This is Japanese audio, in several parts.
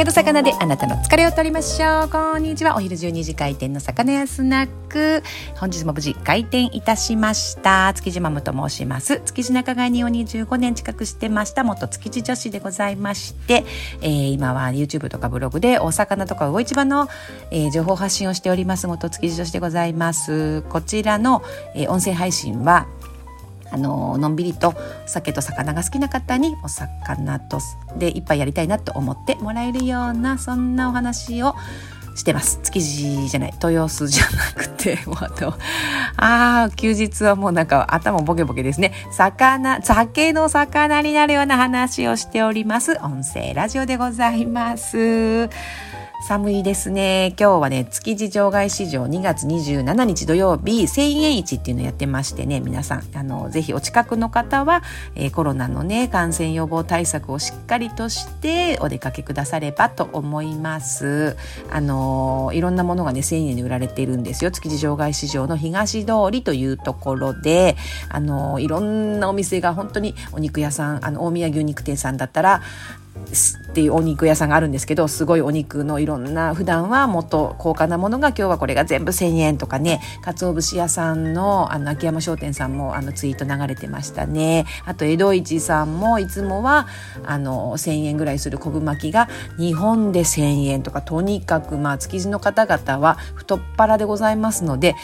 酒と魚であなたの疲れを取りましょう。こんにちは。お昼12時開店の魚屋スナック。本日も無事開店いたしました。築地マムと申します。築地仲買にを25年近くしてました。元築地女子でございまして、えー、今は YouTube とかブログでお魚とか魚市場の、えー、情報発信をしております。元築地女子でございます。こちらの、えー、音声配信はあののんびりと酒と魚が好きな方にお魚とで一杯やりたいなと思ってもらえるようなそんなお話をしてます。築地じゃない。豊洲じゃなくて もうあとああ休日はもうなんか頭ボケボケですね。魚酒の魚になるような話をしております。音声ラジオでございます。寒いですね。今日はね、築地場外市場2月27日土曜日、1000円市っていうのやってましてね、皆さん、あの、ぜひお近くの方は、えー、コロナのね、感染予防対策をしっかりとしてお出かけくださればと思います。あの、いろんなものがね、1000円で売られているんですよ。築地場外市場の東通りというところで、あの、いろんなお店が本当にお肉屋さん、あの、大宮牛肉店さんだったら、っていうお肉屋さんがあるんですけどすごいお肉のいろんな普段はもっと高価なものが今日はこれが全部1,000円とかね鰹節屋さんのあの秋山商店さんもあのツイート流れてましたね。あと江戸市さんもいつもはあの1,000円ぐらいする昆布巻きが日本で1,000円とかとにかくまあ築地の方々は太っ腹でございますので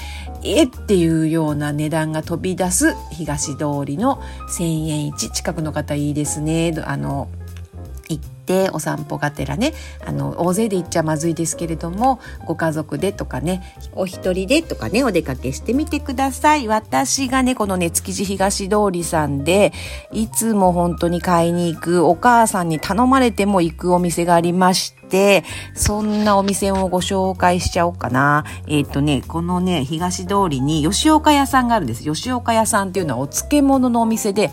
えっていうような値段が飛び出す東通りの1,000円市近くの方いいですね。あの行ってお散歩がてらねあの大勢で行っちゃまずいですけれどもご家族でとかねお一人でとかねお出かけしてみてください私がねこのね築地東通りさんでいつも本当に買いに行くお母さんに頼まれても行くお店がありましてそんなお店をご紹介しちゃおうかな。えっ、ー、とね、このね、東通りに吉岡屋さんがあるんです。吉岡屋さんっていうのはお漬物のお店で、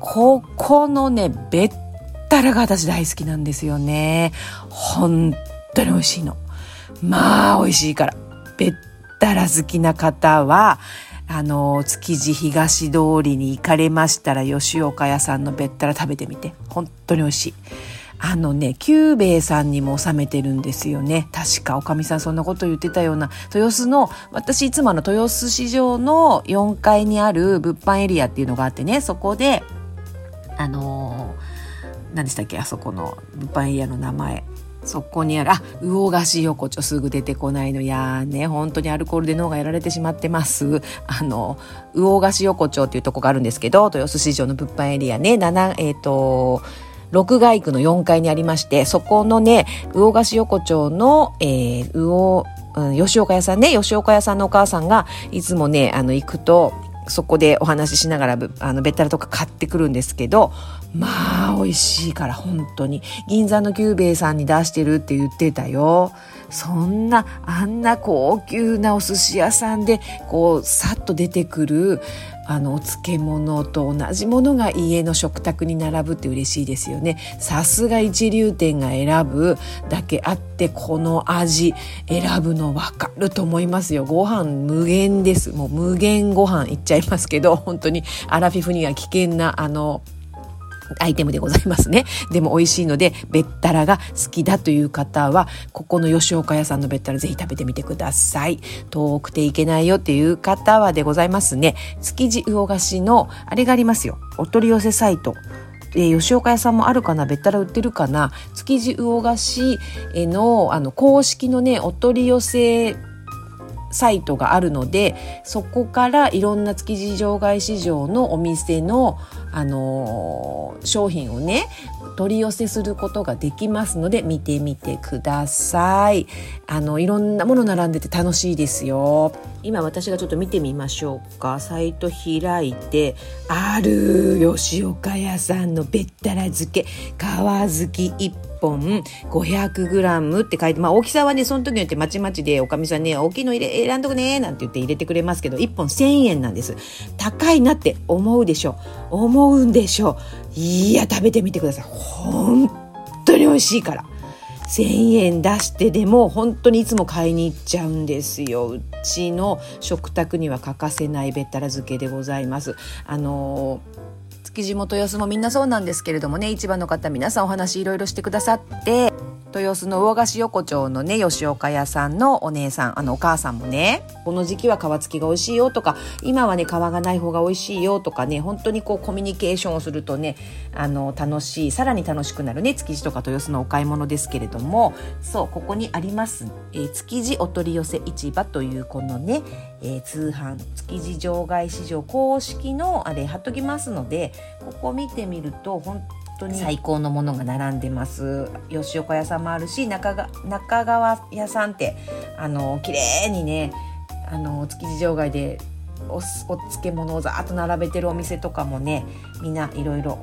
ここのね、別ったらが私大好きなんですよね。本当に美味しいの。まあ美味しいから。べったら好きな方は、あの、築地東通りに行かれましたら、吉岡屋さんのべったら食べてみて。本当に美味しい。あのね、久兵衛さんにも収めてるんですよね。確か、おかみさんそんなこと言ってたような、豊洲の、私いつもの豊洲市場の4階にある物販エリアっていうのがあってね、そこで、あのー何でしたっけ？あそこの物販エリアの名前。そこにある、あ、魚菓子横丁すぐ出てこないの。いやーね、本当にアルコールで脳がやられてしまってます。あの、魚菓子横丁っていうとこがあるんですけど、豊洲市場の物販エリアね、7、えっ、ー、と、六街区の4階にありまして、そこのね、魚菓子横丁の、えー、魚、うん、吉岡屋さんね、吉岡屋さんのお母さんが、いつもね、あの、行くと、そこでお話ししながら、あの、べったらとか買ってくるんですけど、まあ、美味しいから、本当に。銀座の久兵衛さんに出してるって言ってたよ。そんな、あんな高級なお寿司屋さんで、こう、さっと出てくる、あのお漬物と同じものが家の食卓に並ぶって嬉しいですよね。さすが一流店が選ぶだけあってこの味選ぶの分かると思いますよ。ご飯無限です。もう無限ご飯いっちゃいますけど本当にアラフィフには危険なあのアイテムでございますね。でも美味しいので、べったらが好きだという方は、ここの吉岡屋さんのべったらぜひ食べてみてください。遠くていけないよっていう方はでございますね。築地魚菓子の、あれがありますよ。お取り寄せサイト。え、吉岡屋さんもあるかな？べったら売ってるかな？築地魚菓子のあの公式のねお取り寄せサイトがあるのでそこからいろんな築地場外市場のお店の、あのー、商品をね取り寄せすることができますので見てみてください。あのいろんなもの並んでて楽しいですよ。今私がちょっと見てみましょうか。サイト開いてある吉岡屋さんのべったら漬け皮付き一本 500g って書いて、まあ大きさはね、その時によってまちまちで、おかみさんね、大きいの入れ、選んどくね、なんて言って入れてくれますけど、1本1000円なんです。高いなって思うでしょ。思うんでしょ。いや、食べてみてください。本当に美味しいから。1000円出してでも本当にいつも買いに行っちゃうんですよ。うちの食卓には欠かせないべったら漬けでございます。あのー築地元安もみんなそうなんですけれどもね市場の方皆さんお話いろいろしてくださって。豊洲の魚菓子横丁のね、吉岡屋さんのお姉さん、あの、お母さんもね、この時期は皮付きが美味しいよとか、今はね、皮がない方が美味しいよとかね、本当にこうコミュニケーションをするとね、あの、楽しい、さらに楽しくなるね、築地とか豊洲のお買い物ですけれども、そう、ここにあります、えー、築地お取り寄せ市場というこのね、えー、通販、築地場外市場公式のあれ貼っときますので、ここ見てみると、本当に。最高のものが並んでます。吉岡屋さんもあるし中が中川屋さんってあの綺麗にねあの築地場外でおお漬物をざーっと並べてるお店とかもねみんないろいろ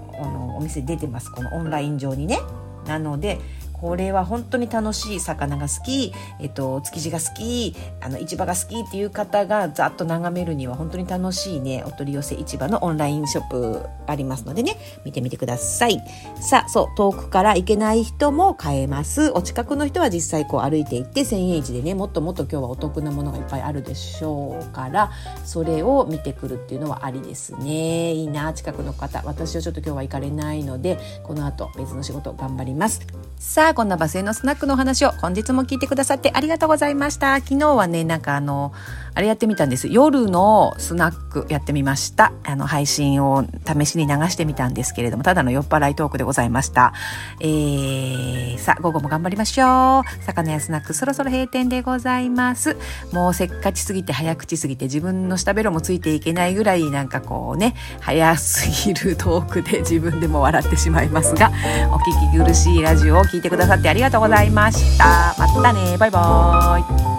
お店出てます。このオンライン上にね。なのでこれは本当に楽しい魚が好き、えっと、築地が好き、あの、市場が好きっていう方がざっと眺めるには本当に楽しいね、お取り寄せ市場のオンラインショップありますのでね、見てみてください。さあ、そう、遠くから行けない人も買えます。お近くの人は実際こう歩いて行って1000円市でね、もっともっと今日はお得なものがいっぱいあるでしょうから、それを見てくるっていうのはありですね。いいな、近くの方。私はちょっと今日は行かれないので、この後別の仕事頑張ります。さあ、こんなバスへのスナックのお話を本日も聞いてくださってありがとうございました。昨日はね、なんかあの、あれやってみたんです。夜のスナックやってみました。あの、配信を試しに流してみたんですけれども、ただの酔っ払いトークでございました。えー、さあ、午後も頑張りましょう。魚屋スナックそろそろ閉店でございます。もうせっかちすぎて早口すぎて自分の下ベロもついていけないぐらいなんかこうね、早すぎるトークで自分でも笑ってしまいますが、お聞き苦しいラジオを聞いてくださってありがとうございました。またね。バイバーイ。